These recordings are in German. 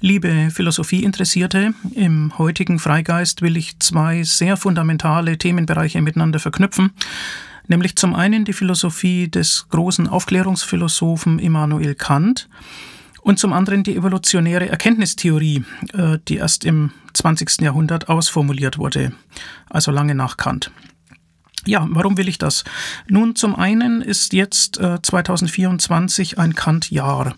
Liebe Philosophieinteressierte, im heutigen Freigeist will ich zwei sehr fundamentale Themenbereiche miteinander verknüpfen, nämlich zum einen die Philosophie des großen Aufklärungsphilosophen Immanuel Kant und zum anderen die evolutionäre Erkenntnistheorie, äh, die erst im 20. Jahrhundert ausformuliert wurde, also lange nach Kant. Ja, warum will ich das? Nun, zum einen ist jetzt äh, 2024 ein Kant-Jahr.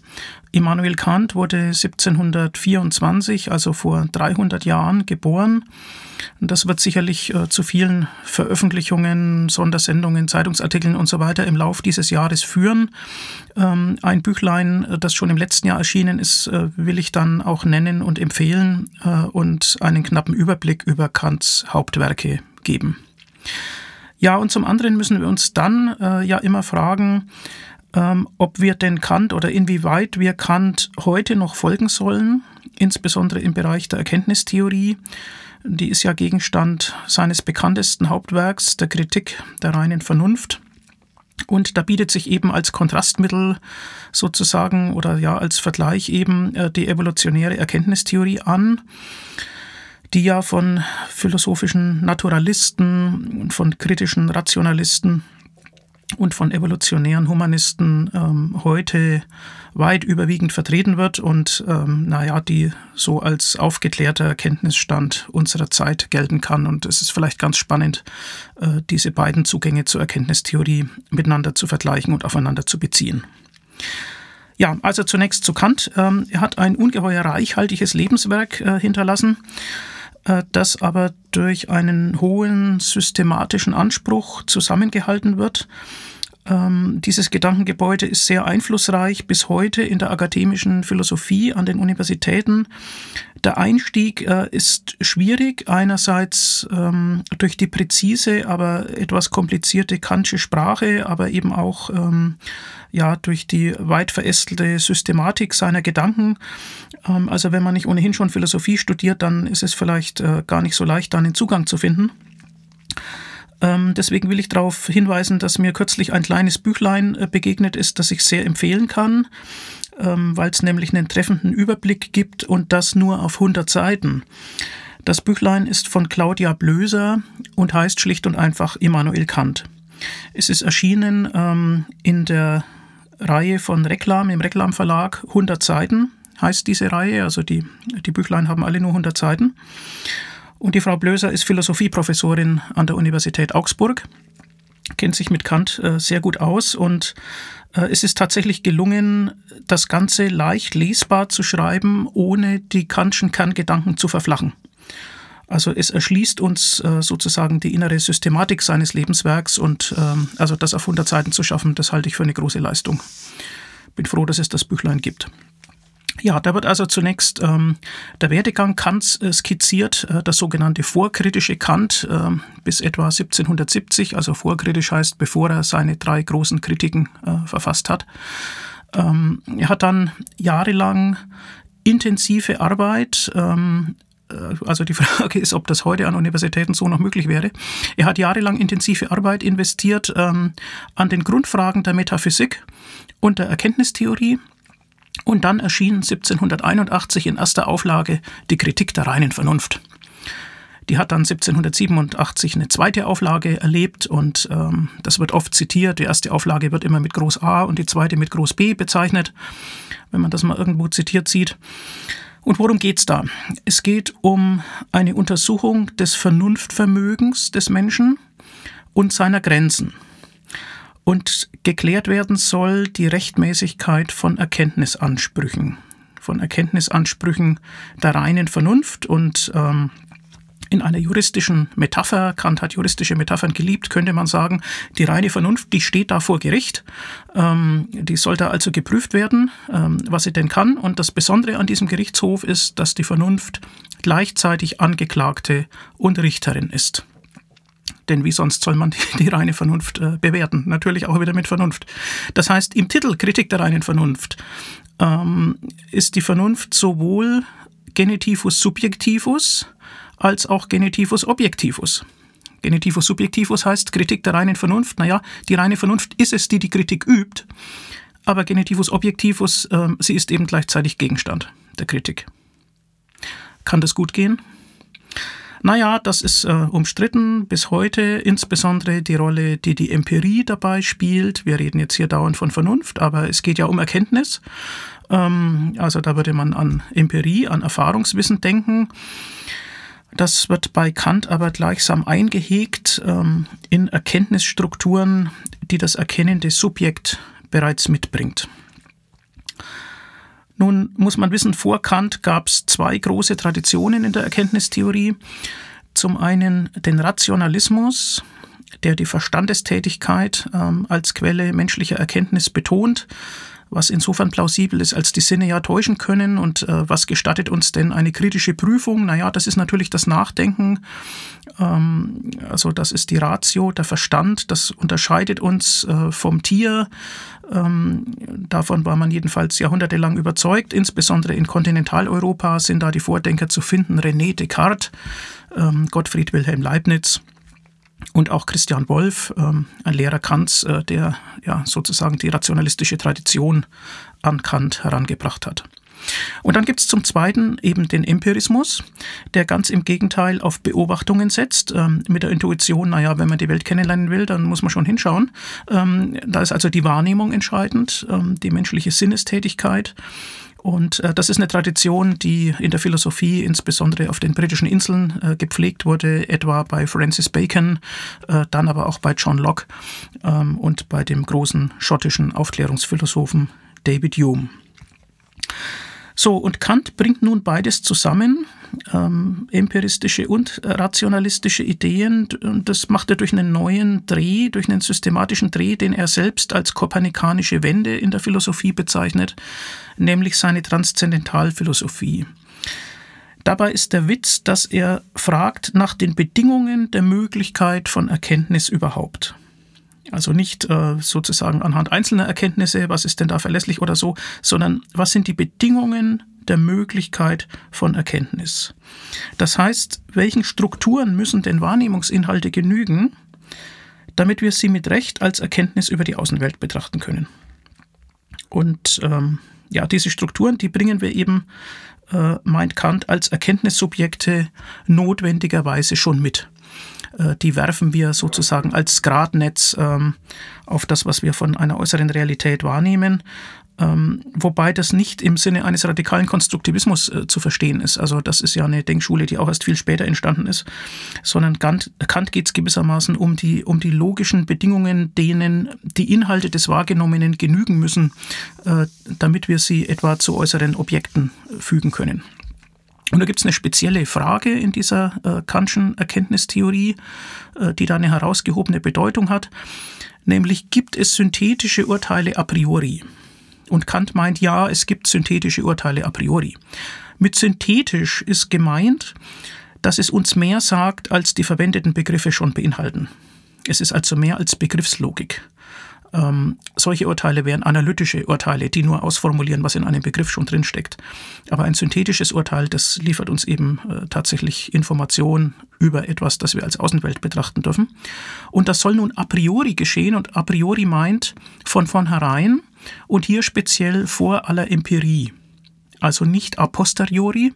Immanuel Kant wurde 1724, also vor 300 Jahren, geboren. Das wird sicherlich äh, zu vielen Veröffentlichungen, Sondersendungen, Zeitungsartikeln und so weiter im Lauf dieses Jahres führen. Ähm, ein Büchlein, äh, das schon im letzten Jahr erschienen ist, äh, will ich dann auch nennen und empfehlen äh, und einen knappen Überblick über Kants Hauptwerke geben. Ja, und zum anderen müssen wir uns dann äh, ja immer fragen, ähm, ob wir denn Kant oder inwieweit wir Kant heute noch folgen sollen, insbesondere im Bereich der Erkenntnistheorie. Die ist ja Gegenstand seines bekanntesten Hauptwerks, der Kritik der reinen Vernunft. Und da bietet sich eben als Kontrastmittel sozusagen oder ja als Vergleich eben äh, die evolutionäre Erkenntnistheorie an die ja von philosophischen Naturalisten und von kritischen Rationalisten und von evolutionären Humanisten ähm, heute weit überwiegend vertreten wird und ähm, naja, die so als aufgeklärter Kenntnisstand unserer Zeit gelten kann. Und es ist vielleicht ganz spannend, äh, diese beiden Zugänge zur Erkenntnistheorie miteinander zu vergleichen und aufeinander zu beziehen. Ja, also zunächst zu Kant. Ähm, er hat ein ungeheuer reichhaltiges Lebenswerk äh, hinterlassen. Äh, das aber durch einen hohen systematischen Anspruch zusammengehalten wird. Ähm, dieses Gedankengebäude ist sehr einflussreich bis heute in der akademischen Philosophie an den Universitäten. Der Einstieg äh, ist schwierig, einerseits ähm, durch die präzise, aber etwas komplizierte Kantsche Sprache, aber eben auch ähm, ja, durch die weit verästelte Systematik seiner Gedanken. Ähm, also wenn man nicht ohnehin schon Philosophie studiert, dann ist es vielleicht äh, gar nicht so leicht, da einen Zugang zu finden. Ähm, deswegen will ich darauf hinweisen, dass mir kürzlich ein kleines Büchlein äh, begegnet ist, das ich sehr empfehlen kann, ähm, weil es nämlich einen treffenden Überblick gibt und das nur auf 100 Seiten. Das Büchlein ist von Claudia Blöser und heißt schlicht und einfach Immanuel Kant. Es ist erschienen in der Reihe von Reklam im Reklamverlag 100 Seiten heißt diese Reihe, also die, die Büchlein haben alle nur 100 Seiten. Und die Frau Blöser ist Philosophieprofessorin an der Universität Augsburg, kennt sich mit Kant äh, sehr gut aus und äh, es ist tatsächlich gelungen, das Ganze leicht lesbar zu schreiben, ohne die Kantschen Kerngedanken zu verflachen. Also es erschließt uns äh, sozusagen die innere Systematik seines Lebenswerks und ähm, also das auf 100 Seiten zu schaffen, das halte ich für eine große Leistung. Bin froh, dass es das Büchlein gibt. Ja, da wird also zunächst ähm, der Werdegang Kants äh, skizziert, äh, das sogenannte vorkritische Kant äh, bis etwa 1770, also vorkritisch heißt, bevor er seine drei großen Kritiken äh, verfasst hat. Ähm, er hat dann jahrelang intensive Arbeit ähm, äh, also die Frage ist, ob das heute an Universitäten so noch möglich wäre. Er hat jahrelang intensive Arbeit investiert ähm, an den Grundfragen der Metaphysik und der Erkenntnistheorie und dann erschien 1781 in erster Auflage die Kritik der reinen Vernunft. Die hat dann 1787 eine zweite Auflage erlebt und ähm, das wird oft zitiert. Die erste Auflage wird immer mit Groß A und die zweite mit Groß B bezeichnet, wenn man das mal irgendwo zitiert sieht. Und worum geht's da? Es geht um eine Untersuchung des Vernunftvermögens des Menschen und seiner Grenzen und geklärt werden soll die Rechtmäßigkeit von Erkenntnisansprüchen, von Erkenntnisansprüchen der reinen Vernunft und ähm, in einer juristischen Metapher, Kant hat juristische Metaphern geliebt, könnte man sagen, die reine Vernunft, die steht da vor Gericht, ähm, die soll da also geprüft werden, ähm, was sie denn kann. Und das Besondere an diesem Gerichtshof ist, dass die Vernunft gleichzeitig Angeklagte und Richterin ist. Denn wie sonst soll man die, die reine Vernunft äh, bewerten? Natürlich auch wieder mit Vernunft. Das heißt, im Titel Kritik der reinen Vernunft ähm, ist die Vernunft sowohl Genitivus subjectivus als auch Genitivus objectivus. Genitivus subjectivus heißt Kritik der reinen Vernunft. Naja, die reine Vernunft ist es, die die Kritik übt, aber Genitivus objectivus, äh, sie ist eben gleichzeitig Gegenstand der Kritik. Kann das gut gehen? Naja, das ist äh, umstritten bis heute, insbesondere die Rolle, die die Empirie dabei spielt. Wir reden jetzt hier dauernd von Vernunft, aber es geht ja um Erkenntnis. Ähm, also da würde man an Empirie, an Erfahrungswissen denken. Das wird bei Kant aber gleichsam eingehegt ähm, in Erkenntnisstrukturen, die das erkennende Subjekt bereits mitbringt. Nun muss man wissen, vor Kant gab es zwei große Traditionen in der Erkenntnistheorie. Zum einen den Rationalismus, der die Verstandestätigkeit ähm, als Quelle menschlicher Erkenntnis betont, was insofern plausibel ist, als die Sinne ja täuschen können. Und äh, was gestattet uns denn eine kritische Prüfung? Naja, das ist natürlich das Nachdenken. Ähm, also das ist die Ratio, der Verstand. Das unterscheidet uns äh, vom Tier. Ähm, davon war man jedenfalls jahrhundertelang überzeugt. Insbesondere in Kontinentaleuropa sind da die Vordenker zu finden. René Descartes, ähm, Gottfried Wilhelm Leibniz und auch Christian Wolff, ähm, ein Lehrer Kants, äh, der ja sozusagen die rationalistische Tradition an Kant herangebracht hat. Und dann gibt es zum Zweiten eben den Empirismus, der ganz im Gegenteil auf Beobachtungen setzt, ähm, mit der Intuition, naja, wenn man die Welt kennenlernen will, dann muss man schon hinschauen. Ähm, da ist also die Wahrnehmung entscheidend, ähm, die menschliche Sinnestätigkeit. Und äh, das ist eine Tradition, die in der Philosophie insbesondere auf den britischen Inseln äh, gepflegt wurde, etwa bei Francis Bacon, äh, dann aber auch bei John Locke ähm, und bei dem großen schottischen Aufklärungsphilosophen David Hume. So, und Kant bringt nun beides zusammen, ähm, empiristische und rationalistische Ideen. Und das macht er durch einen neuen Dreh, durch einen systematischen Dreh, den er selbst als kopernikanische Wende in der Philosophie bezeichnet, nämlich seine Transzendentalphilosophie. Dabei ist der Witz, dass er fragt nach den Bedingungen der Möglichkeit von Erkenntnis überhaupt. Also nicht äh, sozusagen anhand einzelner Erkenntnisse, was ist denn da verlässlich oder so, sondern was sind die Bedingungen der Möglichkeit von Erkenntnis. Das heißt, welchen Strukturen müssen denn Wahrnehmungsinhalte genügen, damit wir sie mit Recht als Erkenntnis über die Außenwelt betrachten können. Und ähm, ja, diese Strukturen, die bringen wir eben, äh, meint Kant, als Erkenntnissubjekte notwendigerweise schon mit. Äh, die werfen wir sozusagen als Gradnetz ähm, auf das, was wir von einer äußeren Realität wahrnehmen. Ähm, wobei das nicht im Sinne eines radikalen Konstruktivismus äh, zu verstehen ist. Also das ist ja eine Denkschule, die auch erst viel später entstanden ist, sondern Kant, Kant geht es gewissermaßen um die, um die logischen Bedingungen, denen die Inhalte des Wahrgenommenen genügen müssen, äh, damit wir sie etwa zu äußeren Objekten fügen können. Und da gibt es eine spezielle Frage in dieser äh, Kantschen Erkenntnistheorie, äh, die da eine herausgehobene Bedeutung hat, nämlich gibt es synthetische Urteile a priori? Und Kant meint, ja, es gibt synthetische Urteile a priori. Mit synthetisch ist gemeint, dass es uns mehr sagt, als die verwendeten Begriffe schon beinhalten. Es ist also mehr als Begriffslogik. Ähm, solche Urteile wären analytische Urteile, die nur ausformulieren, was in einem Begriff schon drinsteckt. Aber ein synthetisches Urteil, das liefert uns eben äh, tatsächlich Informationen über etwas, das wir als Außenwelt betrachten dürfen. Und das soll nun a priori geschehen und a priori meint von vornherein und hier speziell vor aller Empirie. Also nicht a posteriori,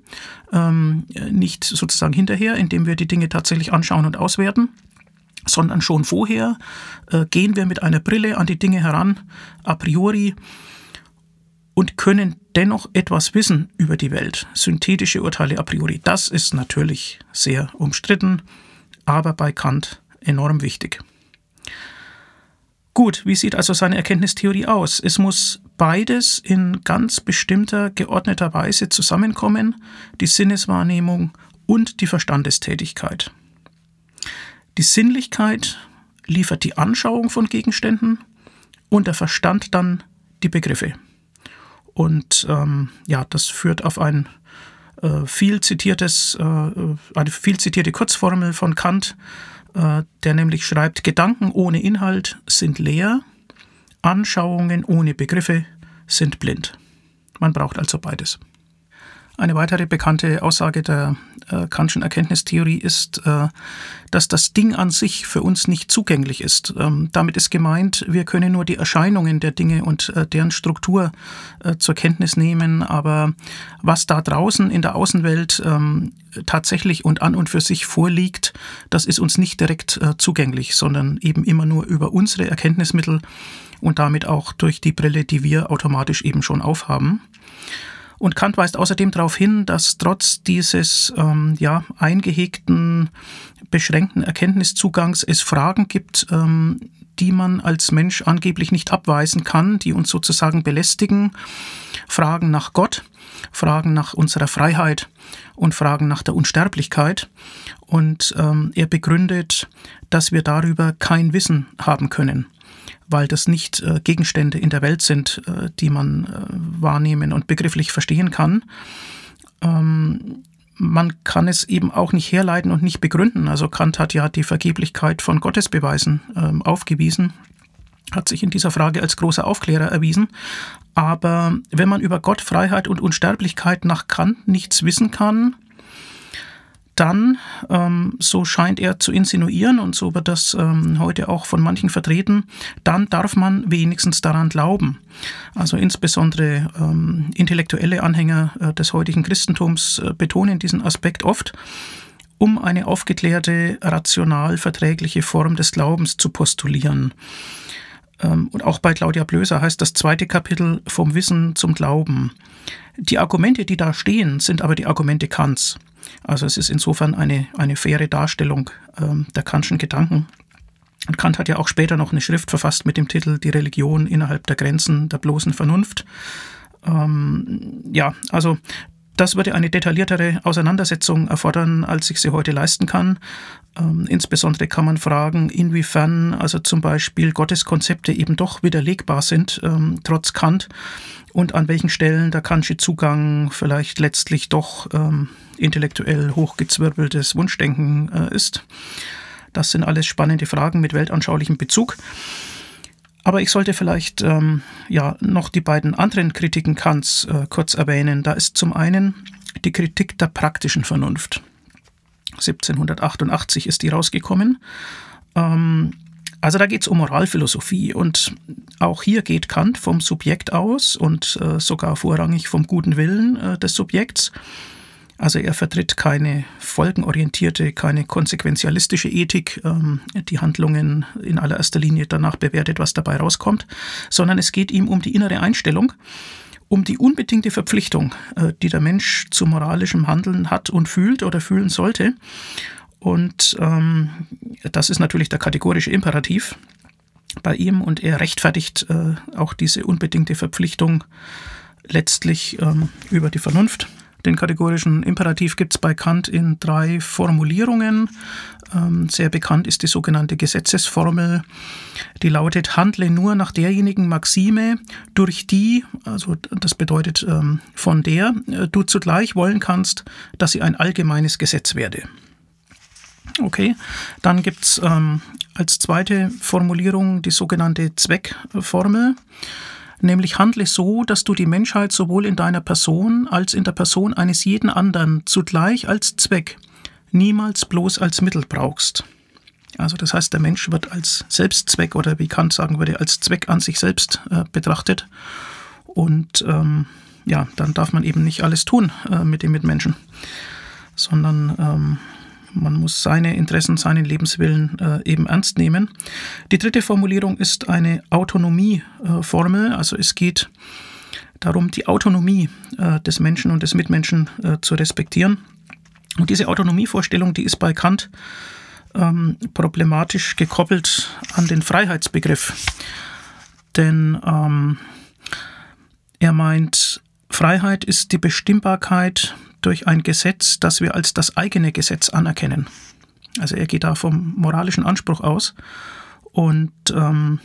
ähm, nicht sozusagen hinterher, indem wir die Dinge tatsächlich anschauen und auswerten, sondern schon vorher äh, gehen wir mit einer Brille an die Dinge heran, a priori, und können dennoch etwas wissen über die Welt. Synthetische Urteile a priori, das ist natürlich sehr umstritten, aber bei Kant enorm wichtig. Gut, wie sieht also seine Erkenntnistheorie aus? Es muss beides in ganz bestimmter, geordneter Weise zusammenkommen, die Sinneswahrnehmung und die Verstandestätigkeit. Die Sinnlichkeit liefert die Anschauung von Gegenständen und der Verstand dann die Begriffe. Und ähm, ja, das führt auf ein äh, viel zitiertes, äh, eine viel zitierte Kurzformel von Kant, äh, der nämlich schreibt, Gedanken ohne Inhalt sind leer, Anschauungen ohne Begriffe sind blind. Man braucht also beides. Eine weitere bekannte Aussage der äh, Kantschen Erkenntnistheorie ist, äh, dass das Ding an sich für uns nicht zugänglich ist. Ähm, damit ist gemeint, wir können nur die Erscheinungen der Dinge und äh, deren Struktur äh, zur Kenntnis nehmen, aber was da draußen in der Außenwelt ähm, tatsächlich und an und für sich vorliegt, das ist uns nicht direkt äh, zugänglich, sondern eben immer nur über unsere Erkenntnismittel und damit auch durch die Brille, die wir automatisch eben schon aufhaben. Und Kant weist außerdem darauf hin, dass trotz dieses ähm, ja, eingehegten, beschränkten Erkenntniszugangs es Fragen gibt, ähm, die man als Mensch angeblich nicht abweisen kann, die uns sozusagen belästigen. Fragen nach Gott, Fragen nach unserer Freiheit und Fragen nach der Unsterblichkeit. Und ähm, er begründet, dass wir darüber kein Wissen haben können weil das nicht äh, Gegenstände in der Welt sind, äh, die man äh, wahrnehmen und begrifflich verstehen kann. Ähm, man kann es eben auch nicht herleiten und nicht begründen. Also Kant hat ja die Vergeblichkeit von Gottesbeweisen ähm, aufgewiesen, hat sich in dieser Frage als großer Aufklärer erwiesen. Aber wenn man über Gott, Freiheit und Unsterblichkeit nach Kant nichts wissen kann, dann, ähm, so scheint er zu insinuieren und so wird das ähm, heute auch von manchen vertreten, dann darf man wenigstens daran glauben. Also insbesondere ähm, intellektuelle Anhänger äh, des heutigen Christentums äh, betonen diesen Aspekt oft, um eine aufgeklärte, rational verträgliche Form des Glaubens zu postulieren. Ähm, und auch bei Claudia Blöser heißt das zweite Kapitel vom Wissen zum Glauben. Die Argumente, die da stehen, sind aber die Argumente Kants. Also es ist insofern eine, eine faire Darstellung ähm, der Kantschen Gedanken. Und Kant hat ja auch später noch eine Schrift verfasst mit dem Titel Die Religion innerhalb der Grenzen der bloßen Vernunft. Ähm, ja, also das würde eine detailliertere Auseinandersetzung erfordern, als ich sie heute leisten kann. Ähm, insbesondere kann man fragen, inwiefern also zum Beispiel Gottes Konzepte eben doch widerlegbar sind, ähm, trotz Kant, und an welchen Stellen der Kantsche Zugang vielleicht letztlich doch ähm, intellektuell hochgezwirbeltes Wunschdenken äh, ist. Das sind alles spannende Fragen mit weltanschaulichem Bezug. Aber ich sollte vielleicht ähm, ja noch die beiden anderen Kritiken Kants äh, kurz erwähnen. Da ist zum einen die Kritik der praktischen Vernunft. 1788 ist die rausgekommen. Ähm, also da geht es um Moralphilosophie und auch hier geht Kant vom Subjekt aus und äh, sogar vorrangig vom guten Willen äh, des Subjekts. Also er vertritt keine folgenorientierte, keine konsequenzialistische Ethik, ähm, die Handlungen in allererster Linie danach bewertet, was dabei rauskommt, sondern es geht ihm um die innere Einstellung, um die unbedingte Verpflichtung, äh, die der Mensch zu moralischem Handeln hat und fühlt oder fühlen sollte. Und ähm, das ist natürlich der kategorische Imperativ bei ihm und er rechtfertigt äh, auch diese unbedingte Verpflichtung letztlich ähm, über die Vernunft. Den kategorischen Imperativ gibt es bei Kant in drei Formulierungen. Ähm, sehr bekannt ist die sogenannte Gesetzesformel, die lautet, handle nur nach derjenigen Maxime, durch die, also das bedeutet ähm, von der, äh, du zugleich wollen kannst, dass sie ein allgemeines Gesetz werde. Okay, dann gibt es ähm, als zweite Formulierung die sogenannte Zweckformel nämlich handle so, dass du die Menschheit sowohl in deiner Person als in der Person eines jeden anderen zugleich als Zweck, niemals bloß als Mittel brauchst. Also das heißt, der Mensch wird als Selbstzweck oder wie Kant sagen würde, als Zweck an sich selbst äh, betrachtet. Und ähm, ja, dann darf man eben nicht alles tun äh, mit dem Mitmenschen, sondern ähm, man muss seine Interessen, seinen Lebenswillen äh, eben ernst nehmen. Die dritte Formulierung ist eine Autonomieformel. Äh, also es geht darum, die Autonomie äh, des Menschen und des Mitmenschen äh, zu respektieren. Und diese Autonomievorstellung, die ist bei Kant ähm, problematisch gekoppelt an den Freiheitsbegriff. Denn ähm, er meint, Freiheit ist die Bestimmbarkeit durch ein Gesetz, das wir als das eigene Gesetz anerkennen. Also er geht da vom moralischen Anspruch aus und ähm,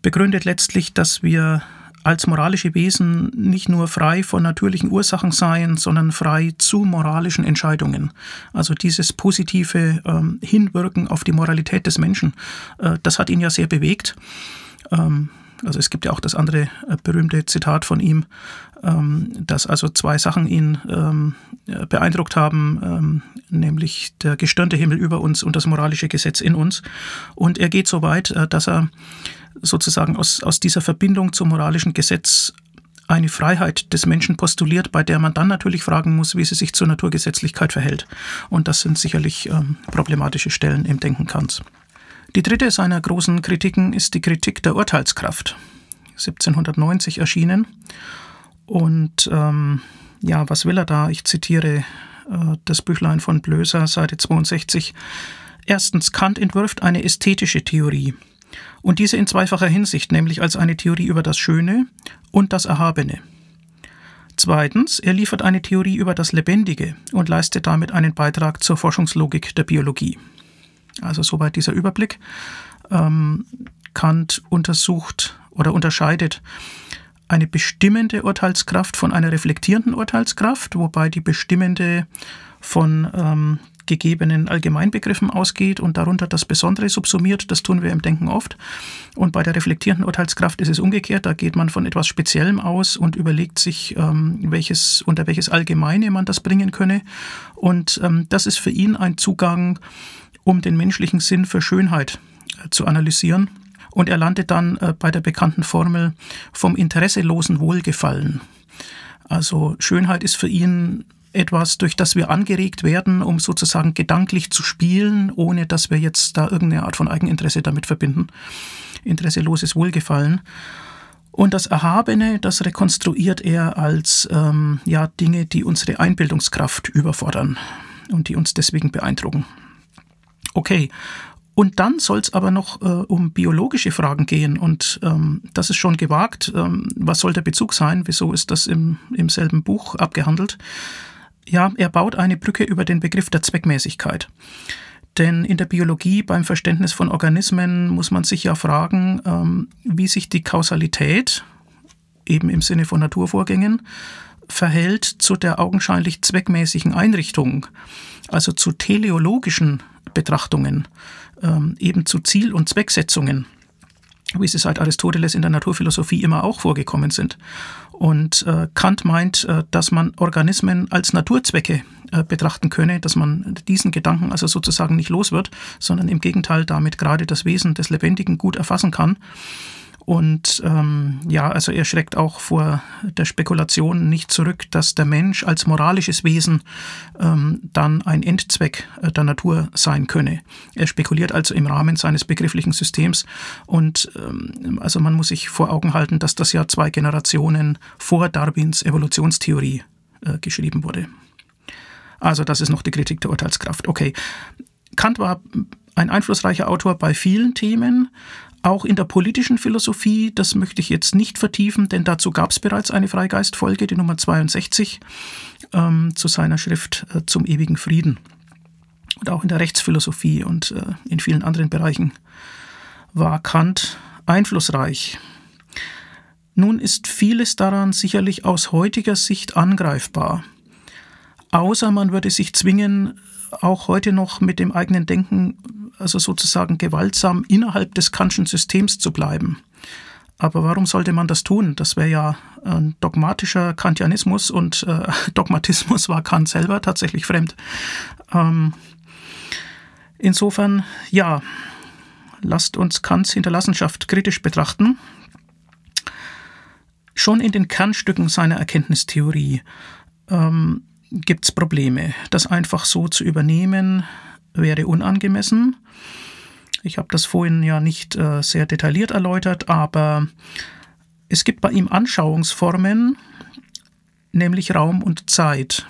begründet letztlich, dass wir als moralische Wesen nicht nur frei von natürlichen Ursachen seien, sondern frei zu moralischen Entscheidungen. Also dieses positive ähm, Hinwirken auf die Moralität des Menschen, äh, das hat ihn ja sehr bewegt. Ähm, also es gibt ja auch das andere äh, berühmte Zitat von ihm, dass also zwei Sachen ihn ähm, beeindruckt haben, ähm, nämlich der gestirnte Himmel über uns und das moralische Gesetz in uns. Und er geht so weit, äh, dass er sozusagen aus, aus dieser Verbindung zum moralischen Gesetz eine Freiheit des Menschen postuliert, bei der man dann natürlich fragen muss, wie sie sich zur Naturgesetzlichkeit verhält. Und das sind sicherlich ähm, problematische Stellen im Denken Kants. Die dritte seiner großen Kritiken ist die Kritik der Urteilskraft. 1790 erschienen. Und ähm, ja, was will er da? Ich zitiere äh, das Büchlein von Blöser, Seite 62. Erstens, Kant entwirft eine ästhetische Theorie. Und diese in zweifacher Hinsicht, nämlich als eine Theorie über das Schöne und das Erhabene. Zweitens, er liefert eine Theorie über das Lebendige und leistet damit einen Beitrag zur Forschungslogik der Biologie. Also soweit dieser Überblick. Ähm, Kant untersucht oder unterscheidet eine bestimmende Urteilskraft von einer reflektierenden Urteilskraft, wobei die bestimmende von ähm, gegebenen Allgemeinbegriffen ausgeht und darunter das Besondere subsumiert. Das tun wir im Denken oft. Und bei der reflektierenden Urteilskraft ist es umgekehrt. Da geht man von etwas Speziellem aus und überlegt sich, ähm, welches, unter welches Allgemeine man das bringen könne. Und ähm, das ist für ihn ein Zugang, um den menschlichen Sinn für Schönheit äh, zu analysieren. Und er landet dann äh, bei der bekannten Formel vom interesselosen Wohlgefallen. Also Schönheit ist für ihn etwas, durch das wir angeregt werden, um sozusagen gedanklich zu spielen, ohne dass wir jetzt da irgendeine Art von Eigeninteresse damit verbinden. Interesseloses Wohlgefallen. Und das Erhabene, das rekonstruiert er als ähm, ja, Dinge, die unsere Einbildungskraft überfordern und die uns deswegen beeindrucken. Okay, und dann soll es aber noch äh, um biologische Fragen gehen. Und ähm, das ist schon gewagt. Ähm, was soll der Bezug sein? Wieso ist das im, im selben Buch abgehandelt? Ja, er baut eine Brücke über den Begriff der Zweckmäßigkeit. Denn in der Biologie beim Verständnis von Organismen muss man sich ja fragen, ähm, wie sich die Kausalität, eben im Sinne von Naturvorgängen, verhält zu der augenscheinlich zweckmäßigen Einrichtung, also zu teleologischen Betrachtungen, ähm, eben zu Ziel- und Zwecksetzungen wie sie seit Aristoteles in der Naturphilosophie immer auch vorgekommen sind. Und äh, Kant meint, äh, dass man Organismen als Naturzwecke äh, betrachten könne, dass man diesen Gedanken also sozusagen nicht los wird, sondern im Gegenteil damit gerade das Wesen des Lebendigen gut erfassen kann. Und ähm, ja, also er schreckt auch vor der Spekulation nicht zurück, dass der Mensch als moralisches Wesen ähm, dann ein Endzweck äh, der Natur sein könne. Er spekuliert also im Rahmen seines begrifflichen Systems und ähm, also man muss sich vor Augen halten, dass das ja zwei Generationen vor Darwins Evolutionstheorie äh, geschrieben wurde. Also das ist noch die Kritik der Urteilskraft. Okay, Kant war ein einflussreicher Autor bei vielen Themen, auch in der politischen Philosophie, das möchte ich jetzt nicht vertiefen, denn dazu gab es bereits eine Freigeistfolge, die Nummer 62, ähm, zu seiner Schrift äh, zum ewigen Frieden. Und auch in der Rechtsphilosophie und äh, in vielen anderen Bereichen war Kant einflussreich. Nun ist vieles daran sicherlich aus heutiger Sicht angreifbar, außer man würde sich zwingen, auch heute noch mit dem eigenen Denken also sozusagen gewaltsam innerhalb des Kantschen Systems zu bleiben. Aber warum sollte man das tun? Das wäre ja ein dogmatischer Kantianismus und äh, Dogmatismus war Kant selber tatsächlich fremd. Ähm, insofern, ja, lasst uns Kants Hinterlassenschaft kritisch betrachten. Schon in den Kernstücken seiner Erkenntnistheorie ähm, gibt es Probleme. Das einfach so zu übernehmen, wäre unangemessen. Ich habe das vorhin ja nicht äh, sehr detailliert erläutert, aber es gibt bei ihm Anschauungsformen, nämlich Raum und Zeit.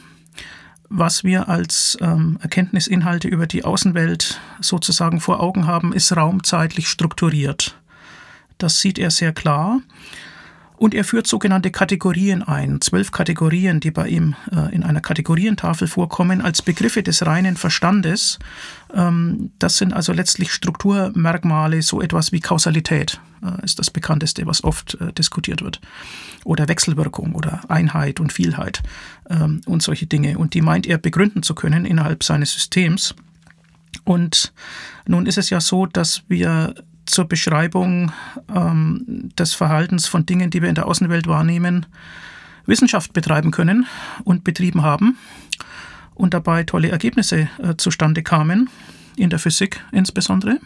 Was wir als ähm, Erkenntnisinhalte über die Außenwelt sozusagen vor Augen haben, ist raumzeitlich strukturiert. Das sieht er sehr klar. Und er führt sogenannte Kategorien ein, zwölf Kategorien, die bei ihm äh, in einer Kategorientafel vorkommen, als Begriffe des reinen Verstandes. Ähm, das sind also letztlich Strukturmerkmale, so etwas wie Kausalität äh, ist das bekannteste, was oft äh, diskutiert wird. Oder Wechselwirkung oder Einheit und Vielheit ähm, und solche Dinge. Und die meint er begründen zu können innerhalb seines Systems. Und nun ist es ja so, dass wir zur Beschreibung ähm, des Verhaltens von Dingen, die wir in der Außenwelt wahrnehmen, Wissenschaft betreiben können und betrieben haben und dabei tolle Ergebnisse äh, zustande kamen, in der Physik insbesondere.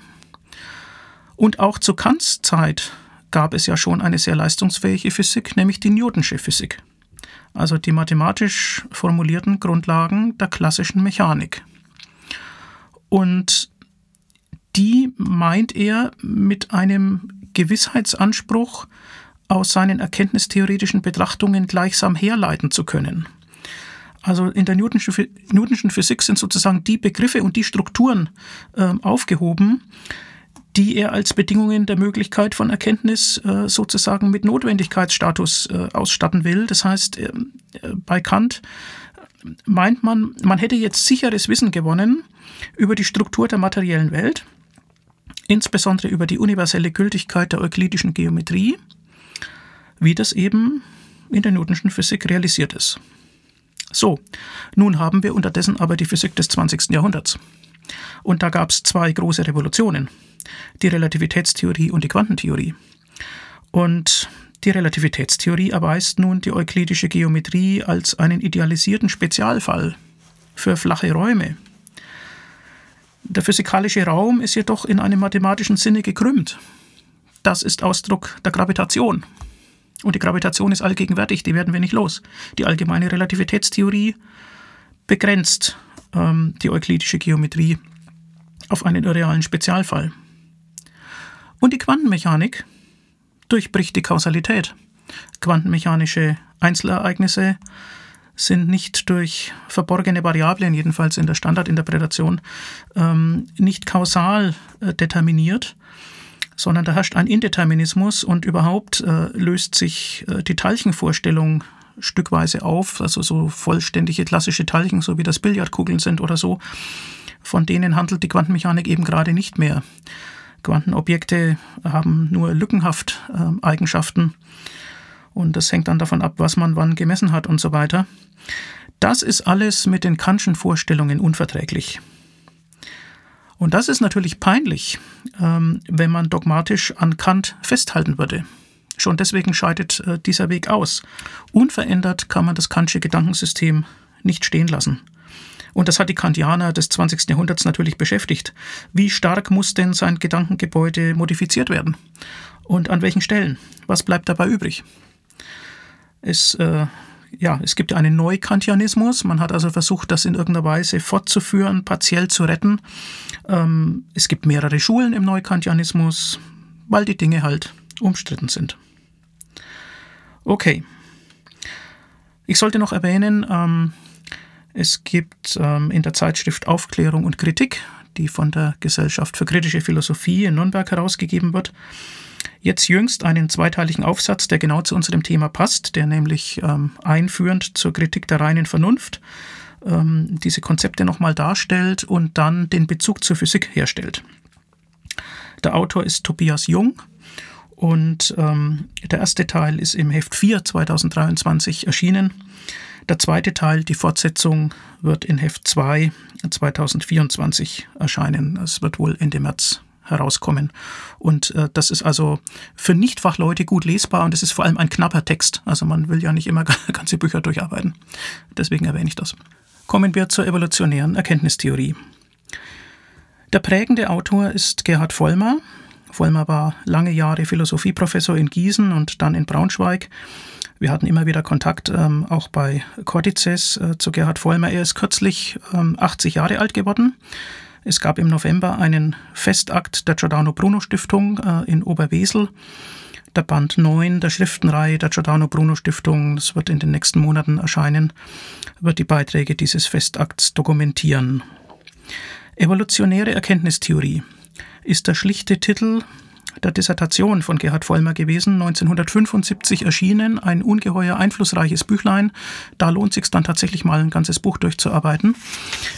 Und auch zu Kants Zeit gab es ja schon eine sehr leistungsfähige Physik, nämlich die Newtonsche Physik, also die mathematisch formulierten Grundlagen der klassischen Mechanik. Und die meint er mit einem Gewissheitsanspruch aus seinen erkenntnistheoretischen Betrachtungen gleichsam herleiten zu können. Also in der Newtonschen, Physik sind sozusagen die Begriffe und die Strukturen äh, aufgehoben, die er als Bedingungen der Möglichkeit von Erkenntnis äh, sozusagen mit Notwendigkeitsstatus äh, ausstatten will. Das heißt, äh, bei Kant meint man, man hätte jetzt sicheres Wissen gewonnen über die Struktur der materiellen Welt, insbesondere über die universelle Gültigkeit der euklidischen Geometrie, wie das eben in der Newtonschen Physik realisiert ist. So, nun haben wir unterdessen aber die Physik des 20. Jahrhunderts. Und da gab es zwei große Revolutionen, die Relativitätstheorie und die Quantentheorie. Und die Relativitätstheorie erweist nun die euklidische Geometrie als einen idealisierten Spezialfall für flache Räume. Der physikalische Raum ist jedoch in einem mathematischen Sinne gekrümmt. Das ist Ausdruck der Gravitation. Und die Gravitation ist allgegenwärtig, die werden wir nicht los. Die allgemeine Relativitätstheorie begrenzt ähm, die euklidische Geometrie auf einen irrealen Spezialfall. Und die Quantenmechanik durchbricht die Kausalität. Quantenmechanische Einzelereignisse sind nicht durch verborgene Variablen, jedenfalls in der Standardinterpretation, ähm, nicht kausal äh, determiniert, sondern da herrscht ein Indeterminismus und überhaupt äh, löst sich äh, die Teilchenvorstellung stückweise auf, also so vollständige klassische Teilchen, so wie das Billardkugeln sind oder so, von denen handelt die Quantenmechanik eben gerade nicht mehr. Quantenobjekte haben nur lückenhaft äh, Eigenschaften und das hängt dann davon ab, was man wann gemessen hat und so weiter. Das ist alles mit den Kantschen Vorstellungen unverträglich. Und das ist natürlich peinlich, ähm, wenn man dogmatisch an Kant festhalten würde. Schon deswegen scheidet äh, dieser Weg aus. Unverändert kann man das Kantsche Gedankensystem nicht stehen lassen. Und das hat die Kantianer des 20. Jahrhunderts natürlich beschäftigt. Wie stark muss denn sein Gedankengebäude modifiziert werden? Und an welchen Stellen? Was bleibt dabei übrig? Es äh, ja, es gibt einen Neukantianismus. Man hat also versucht, das in irgendeiner Weise fortzuführen, partiell zu retten. Ähm, es gibt mehrere Schulen im Neukantianismus, weil die Dinge halt umstritten sind. Okay. Ich sollte noch erwähnen, ähm, es gibt ähm, in der Zeitschrift Aufklärung und Kritik, die von der Gesellschaft für kritische Philosophie in Nürnberg herausgegeben wird, Jetzt jüngst einen zweiteiligen Aufsatz, der genau zu unserem Thema passt, der nämlich ähm, einführend zur Kritik der reinen Vernunft ähm, diese Konzepte nochmal darstellt und dann den Bezug zur Physik herstellt. Der Autor ist Tobias Jung und ähm, der erste Teil ist im Heft 4 2023 erschienen. Der zweite Teil, die Fortsetzung, wird in Heft 2 2024 erscheinen. Es wird wohl Ende März herauskommen. Und äh, das ist also für Nichtfachleute gut lesbar und es ist vor allem ein knapper Text. Also man will ja nicht immer ganze Bücher durcharbeiten. Deswegen erwähne ich das. Kommen wir zur evolutionären Erkenntnistheorie. Der prägende Autor ist Gerhard Vollmer. Vollmer war lange Jahre Philosophieprofessor in Gießen und dann in Braunschweig. Wir hatten immer wieder Kontakt, ähm, auch bei Cortices, äh, zu Gerhard Vollmer. Er ist kürzlich ähm, 80 Jahre alt geworden. Es gab im November einen Festakt der Giordano Bruno Stiftung äh, in Oberwesel. Der Band 9 der Schriftenreihe der Giordano Bruno Stiftung, das wird in den nächsten Monaten erscheinen, wird die Beiträge dieses Festakts dokumentieren. Evolutionäre Erkenntnistheorie ist der schlichte Titel der Dissertation von Gerhard Vollmer gewesen, 1975 erschienen, ein ungeheuer einflussreiches Büchlein. Da lohnt sich dann tatsächlich mal ein ganzes Buch durchzuarbeiten.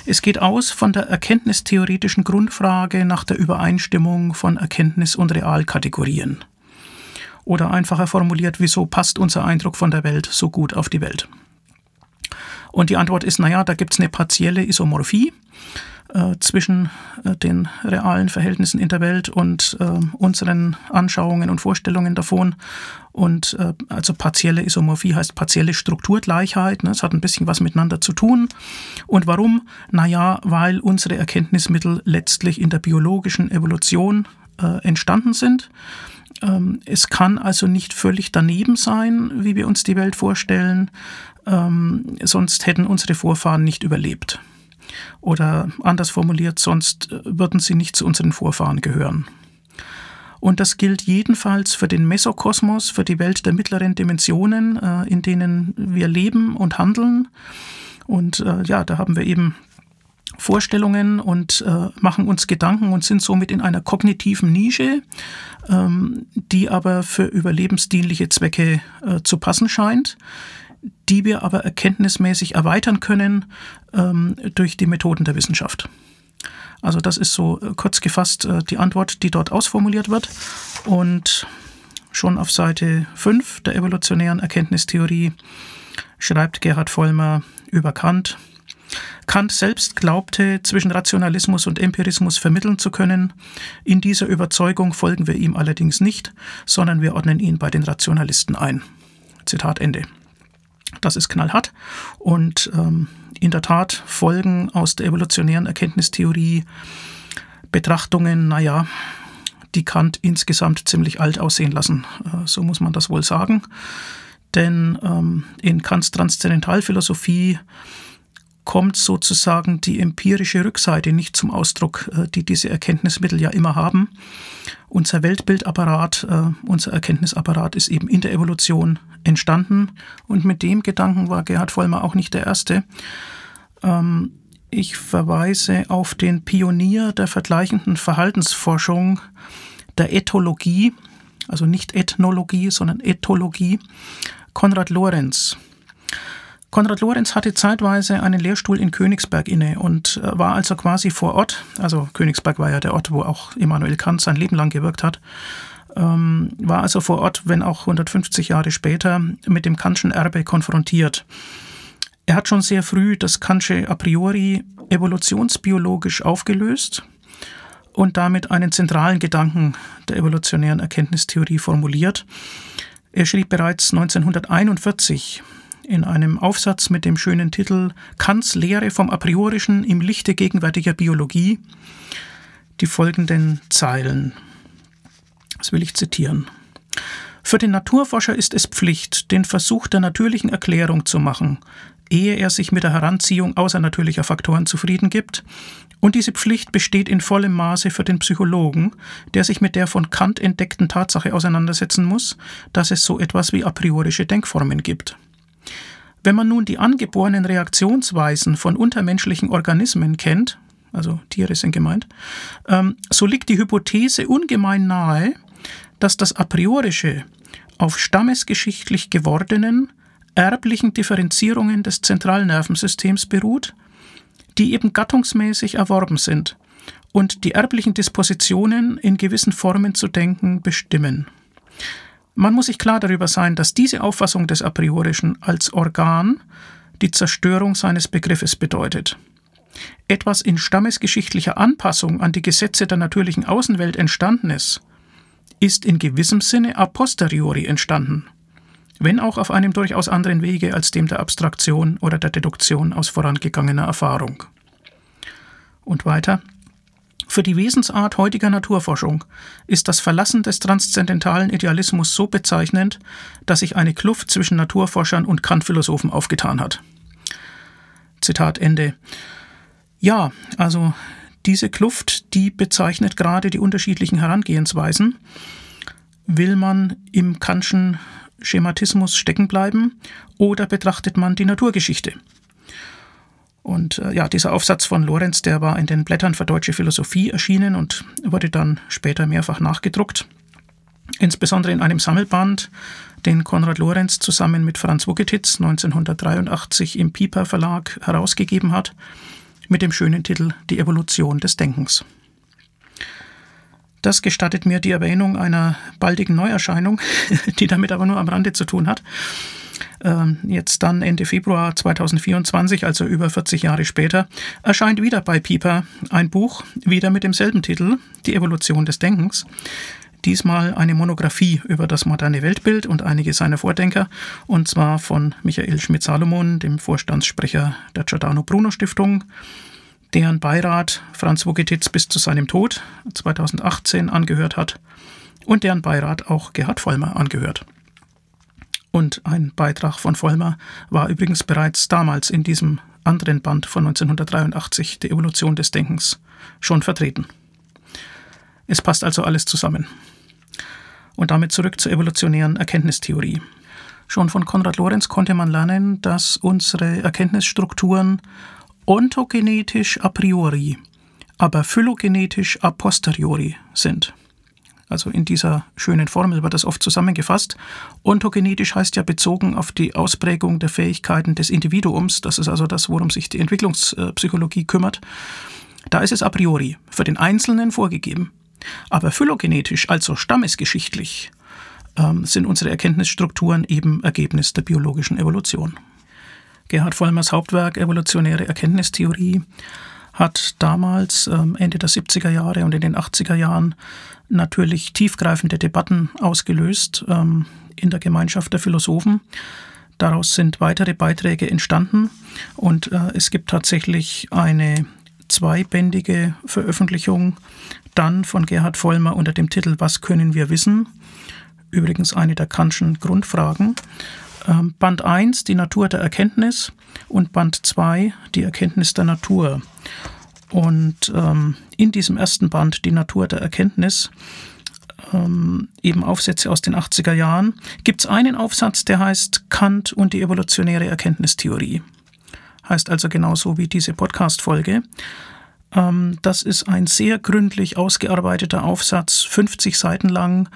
Es geht aus von der erkenntnistheoretischen Grundfrage nach der Übereinstimmung von Erkenntnis- und Realkategorien. Oder einfacher formuliert, wieso passt unser Eindruck von der Welt so gut auf die Welt? Und die Antwort ist, naja, da gibt es eine partielle Isomorphie. Äh, zwischen äh, den realen Verhältnissen in der Welt und äh, unseren Anschauungen und Vorstellungen davon. Und also partielle Isomorphie heißt partielle Strukturgleichheit. Ne? Es hat ein bisschen was miteinander zu tun. Und warum? Naja, weil unsere Erkenntnismittel letztlich in der biologischen Evolution entstanden sind. Ähm, es kann also nicht völlig daneben sein, wie wir uns die Welt vorstellen, ähm, sonst hätten unsere Vorfahren nicht überlebt. Oder anders formuliert, sonst äh, würden sie nicht zu unseren Vorfahren gehören. Und das gilt jedenfalls für den Mesokosmos, für die Welt der mittleren Dimensionen, äh, in denen wir leben und handeln. Und äh, ja, da haben wir eben Vorstellungen und machen uns Gedanken und sind somit in einer kognitiven Nische, ähm, die aber für überlebensdienliche Zwecke zu passen scheint, die wir aber erkenntnismäßig erweitern können ähm, durch die Methoden der Wissenschaft. Also das ist so äh, kurz gefasst äh, die Antwort, die dort ausformuliert wird. Und schon auf Seite 5 der evolutionären Erkenntnistheorie schreibt Gerhard Vollmer über Kant, Kant selbst glaubte, zwischen Rationalismus und Empirismus vermitteln zu können. In dieser Überzeugung folgen wir ihm allerdings nicht, sondern wir ordnen ihn bei den Rationalisten ein. Zitat Ende. Das ist knallhart und ähm, in der Tat folgen aus der evolutionären Erkenntnistheorie Betrachtungen, naja, die Kant insgesamt ziemlich alt aussehen lassen. Äh, so muss man das wohl sagen. Denn ähm, in Kants Transzendentalphilosophie kommt sozusagen die empirische Rückseite nicht zum Ausdruck, äh, die diese Erkenntnismittel ja immer haben. Unser Weltbildapparat, äh, unser Erkenntnisapparat ist eben in der Evolution entstanden und mit dem Gedanken war Gerhard Vollmer auch nicht der Erste. Ähm, ich verweise auf den Pionier der vergleichenden Verhaltensforschung, der Ethologie, also nicht Ethnologie, sondern Ethologie, Konrad Lorenz. Konrad Lorenz hatte zeitweise einen Lehrstuhl in Königsberg inne und äh, war also quasi vor Ort, also Königsberg war ja der Ort, wo auch Immanuel Kant sein Leben lang gewirkt hat, ähm, war also vor Ort, wenn auch 150 Jahre später, mit dem Kantschen Erbe konfrontiert. Er hat schon sehr früh das Kantsche a priori evolutionsbiologisch aufgelöst und damit einen zentralen Gedanken der evolutionären Erkenntnistheorie formuliert. Er schrieb bereits 1941 in einem Aufsatz mit dem schönen Titel Kants Lehre vom A priorischen im Lichte gegenwärtiger Biologie die folgenden Zeilen. Das will ich zitieren. Für den Naturforscher ist es Pflicht, den Versuch der natürlichen Erklärung zu machen, ehe er sich mit der Heranziehung außernatürlicher Faktoren zufrieden gibt, und diese Pflicht besteht in vollem Maße für den Psychologen, der sich mit der von Kant entdeckten Tatsache auseinandersetzen muss, dass es so etwas wie a priorische Denkformen gibt. Wenn man nun die angeborenen Reaktionsweisen von untermenschlichen Organismen kennt, also Tiere sind gemeint, ähm, so liegt die Hypothese ungemein nahe, dass das a priorische auf stammesgeschichtlich gewordenen, erblichen Differenzierungen des Zentralnervensystems beruht, die eben gattungsmäßig erworben sind und die erblichen Dispositionen in gewissen Formen zu denken bestimmen. Man muss sich klar darüber sein, dass diese Auffassung des A priorischen als Organ die Zerstörung seines Begriffes bedeutet. Etwas in stammesgeschichtlicher Anpassung an die Gesetze der natürlichen Außenwelt entstandenes ist in gewissem Sinne a posteriori entstanden, wenn auch auf einem durchaus anderen Wege als dem der Abstraktion oder der Deduktion aus vorangegangener Erfahrung. Und weiter, für die Wesensart heutiger Naturforschung ist das Verlassen des transzendentalen Idealismus so bezeichnend, dass sich eine Kluft zwischen Naturforschern und Kantphilosophen aufgetan hat. Zitat Ende. Ja, also diese Kluft, die bezeichnet gerade die unterschiedlichen Herangehensweisen. Will man im Kantschen Schematismus stecken bleiben oder betrachtet man die Naturgeschichte? Und äh, ja, dieser Aufsatz von Lorenz, der war in den Blättern für deutsche Philosophie erschienen und wurde dann später mehrfach nachgedruckt. Insbesondere in einem Sammelband, den Konrad Lorenz zusammen mit Franz Wuggetitz 1983 im Piper Verlag herausgegeben hat, mit dem schönen Titel Die Evolution des Denkens. Das gestattet mir die Erwähnung einer baldigen Neuerscheinung, die damit aber nur am Rande zu tun hat. Ähm, jetzt dann Ende Februar 2024, also über 40 Jahre später, erscheint wieder bei Pieper ein Buch, wieder mit demselben Titel, Die Evolution des Denkens. Diesmal eine Monographie über das moderne Weltbild und einige seiner Vordenker, und zwar von Michael Schmidt-Salomon, dem Vorstandssprecher der Giordano Bruno Stiftung, deren Beirat Franz Wogititz bis zu seinem Tod 2018 angehört hat und deren Beirat auch Gerhard Vollmer angehört. Und ein Beitrag von Vollmer war übrigens bereits damals in diesem anderen Band von 1983, Die Evolution des Denkens, schon vertreten. Es passt also alles zusammen. Und damit zurück zur evolutionären Erkenntnistheorie. Schon von Konrad Lorenz konnte man lernen, dass unsere Erkenntnisstrukturen ontogenetisch a priori, aber phylogenetisch a posteriori sind. Also in dieser schönen Formel wird das oft zusammengefasst. Ontogenetisch heißt ja bezogen auf die Ausprägung der Fähigkeiten des Individuums. Das ist also das, worum sich die Entwicklungspsychologie kümmert. Da ist es a priori für den Einzelnen vorgegeben. Aber phylogenetisch, also stammesgeschichtlich, ähm, sind unsere Erkenntnisstrukturen eben Ergebnis der biologischen Evolution. Gerhard Vollmers Hauptwerk Evolutionäre Erkenntnistheorie hat damals ähm, Ende der 70er Jahre und in den 80er Jahren natürlich tiefgreifende Debatten ausgelöst ähm, in der Gemeinschaft der Philosophen. Daraus sind weitere Beiträge entstanden und äh, es gibt tatsächlich eine zweibändige Veröffentlichung dann von Gerhard Vollmer unter dem Titel Was können wir wissen? Übrigens eine der Kantschen Grundfragen. Ähm, Band 1, die Natur der Erkenntnis und Band 2, die Erkenntnis der Natur. Und ähm, in diesem ersten Band, die Natur der Erkenntnis, ähm, eben Aufsätze aus den 80er Jahren, gibt es einen Aufsatz, der heißt Kant und die evolutionäre Erkenntnistheorie. Heißt also genauso wie diese Podcast-Folge. Ähm, das ist ein sehr gründlich ausgearbeiteter Aufsatz, 50 Seiten lang,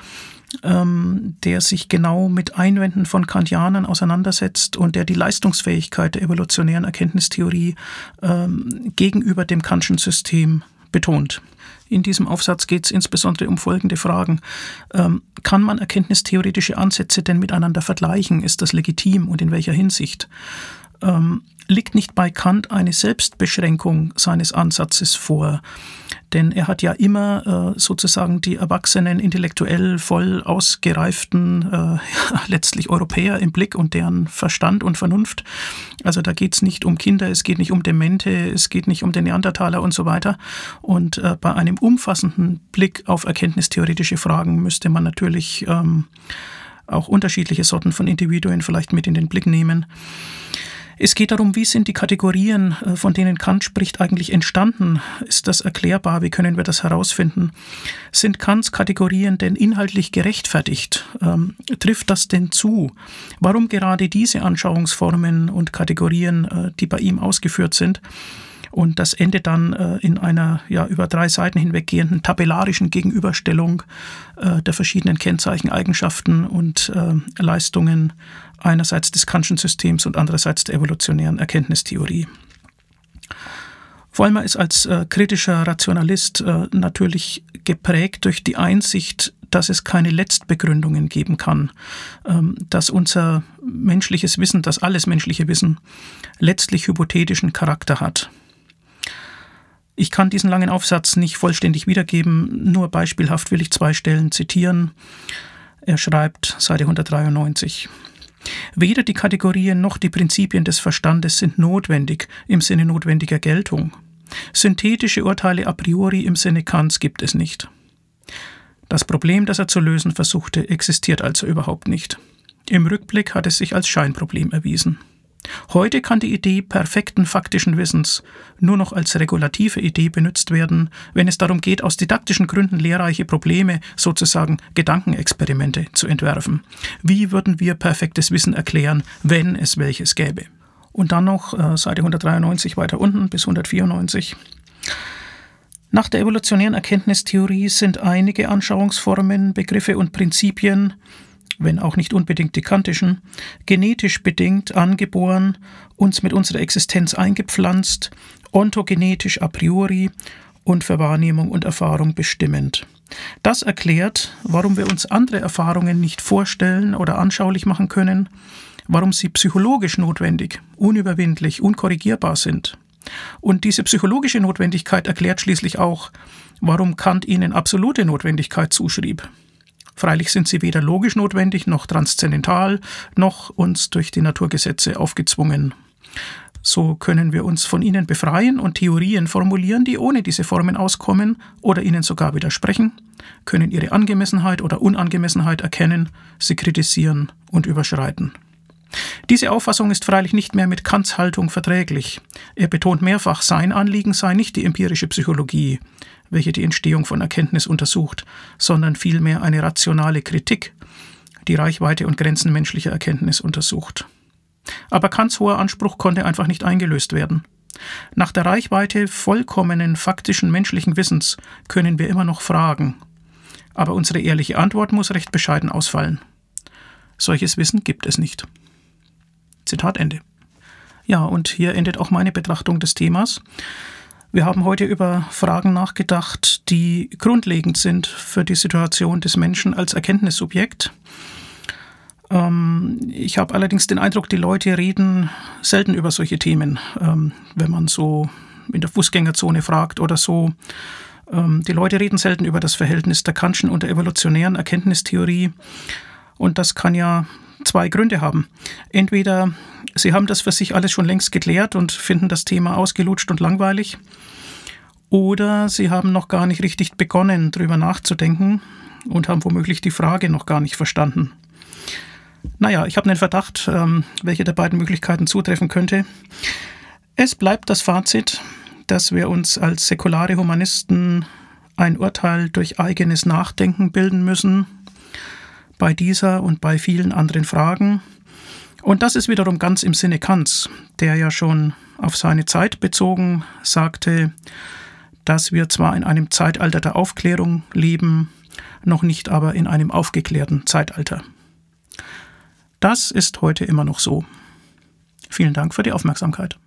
ähm, der sich genau mit Einwänden von Kantianern auseinandersetzt und der die Leistungsfähigkeit der evolutionären Erkenntnistheorie ähm, gegenüber dem Kantschen System betont. In diesem Aufsatz geht es insbesondere um folgende Fragen. Ähm, kann man erkenntnistheoretische Ansätze denn miteinander vergleichen? Ist das legitim und in welcher Hinsicht? Ähm, liegt nicht bei Kant eine Selbstbeschränkung seines Ansatzes vor? Denn er hat ja immer äh, sozusagen die erwachsenen, intellektuell voll ausgereiften, äh, letztlich Europäer im Blick und deren Verstand und Vernunft. Also da geht es nicht um Kinder, es geht nicht um Demente, es geht nicht um den Neandertaler und so weiter. Und äh, bei einem umfassenden Blick auf erkenntnistheoretische Fragen müsste man natürlich ähm, auch unterschiedliche Sorten von Individuen vielleicht mit in den Blick nehmen. Es geht darum, wie sind die Kategorien, äh, von denen Kant spricht, eigentlich entstanden? Ist das erklärbar? Wie können wir das herausfinden? Sind Kants Kategorien denn inhaltlich gerechtfertigt? Ähm, trifft das denn zu? Warum gerade diese Anschauungsformen und Kategorien, äh, die bei ihm ausgeführt sind? Und das endet dann äh, in einer ja, über drei Seiten hinweggehenden tabellarischen Gegenüberstellung äh, der verschiedenen Kennzeichen, Eigenschaften und äh, Leistungen einerseits des Kantschen Systems und andererseits der evolutionären Erkenntnistheorie. Vollmer ist als äh, kritischer Rationalist äh, natürlich geprägt durch die Einsicht, dass es keine Letztbegründungen geben kann, ähm, dass unser menschliches Wissen, dass alles menschliche Wissen letztlich hypothetischen Charakter hat. Ich kann diesen langen Aufsatz nicht vollständig wiedergeben, nur beispielhaft will ich zwei Stellen zitieren. Er schreibt Seite 193. Weder die Kategorien noch die Prinzipien des Verstandes sind notwendig im Sinne notwendiger Geltung. Synthetische Urteile a priori im Sinne Kants gibt es nicht. Das Problem, das er zu lösen versuchte, existiert also überhaupt nicht. Im Rückblick hat es sich als Scheinproblem erwiesen. Heute kann die Idee perfekten faktischen Wissens nur noch als regulative Idee benutzt werden, wenn es darum geht, aus didaktischen Gründen lehrreiche Probleme, sozusagen Gedankenexperimente, zu entwerfen. Wie würden wir perfektes Wissen erklären, wenn es welches gäbe? Und dann noch äh, Seite 193 weiter unten bis 194. Nach der evolutionären Erkenntnistheorie sind einige Anschauungsformen, Begriffe und Prinzipien wenn auch nicht unbedingt die kantischen, genetisch bedingt angeboren, uns mit unserer Existenz eingepflanzt, ontogenetisch a priori und für Wahrnehmung und Erfahrung bestimmend. Das erklärt, warum wir uns andere Erfahrungen nicht vorstellen oder anschaulich machen können, warum sie psychologisch notwendig, unüberwindlich, unkorrigierbar sind. Und diese psychologische Notwendigkeit erklärt schließlich auch, warum Kant ihnen absolute Notwendigkeit zuschrieb. Freilich sind sie weder logisch notwendig noch transzendental, noch uns durch die Naturgesetze aufgezwungen. So können wir uns von ihnen befreien und Theorien formulieren, die ohne diese Formen auskommen oder ihnen sogar widersprechen, können ihre Angemessenheit oder Unangemessenheit erkennen, sie kritisieren und überschreiten. Diese Auffassung ist freilich nicht mehr mit Kants Haltung verträglich. Er betont mehrfach, sein Anliegen sei nicht die empirische Psychologie, welche die Entstehung von Erkenntnis untersucht, sondern vielmehr eine rationale Kritik, die Reichweite und Grenzen menschlicher Erkenntnis untersucht. Aber Kants hoher Anspruch konnte einfach nicht eingelöst werden. Nach der Reichweite vollkommenen faktischen menschlichen Wissens können wir immer noch fragen. Aber unsere ehrliche Antwort muss recht bescheiden ausfallen. Solches Wissen gibt es nicht. Zitat Ende. Ja, und hier endet auch meine Betrachtung des Themas. Wir haben heute über Fragen nachgedacht, die grundlegend sind für die Situation des Menschen als Erkenntnissubjekt. Ähm, ich habe allerdings den Eindruck, die Leute reden selten über solche Themen, ähm, wenn man so in der Fußgängerzone fragt oder so. Ähm, die Leute reden selten über das Verhältnis der Kantschen und der evolutionären Erkenntnistheorie. Und das kann ja zwei Gründe haben. Entweder sie haben das für sich alles schon längst geklärt und finden das Thema ausgelutscht und langweilig, oder sie haben noch gar nicht richtig begonnen, darüber nachzudenken und haben womöglich die Frage noch gar nicht verstanden. Naja, ich habe einen Verdacht, ähm, welche der beiden Möglichkeiten zutreffen könnte. Es bleibt das Fazit, dass wir uns als säkulare Humanisten ein Urteil durch eigenes Nachdenken bilden müssen, bei dieser und bei vielen anderen Fragen. Und das ist wiederum ganz im Sinne Kants, der ja schon auf seine Zeit bezogen sagte, dass wir zwar in einem Zeitalter der Aufklärung leben, noch nicht aber in einem aufgeklärten Zeitalter. Das ist heute immer noch so. Vielen Dank für die Aufmerksamkeit.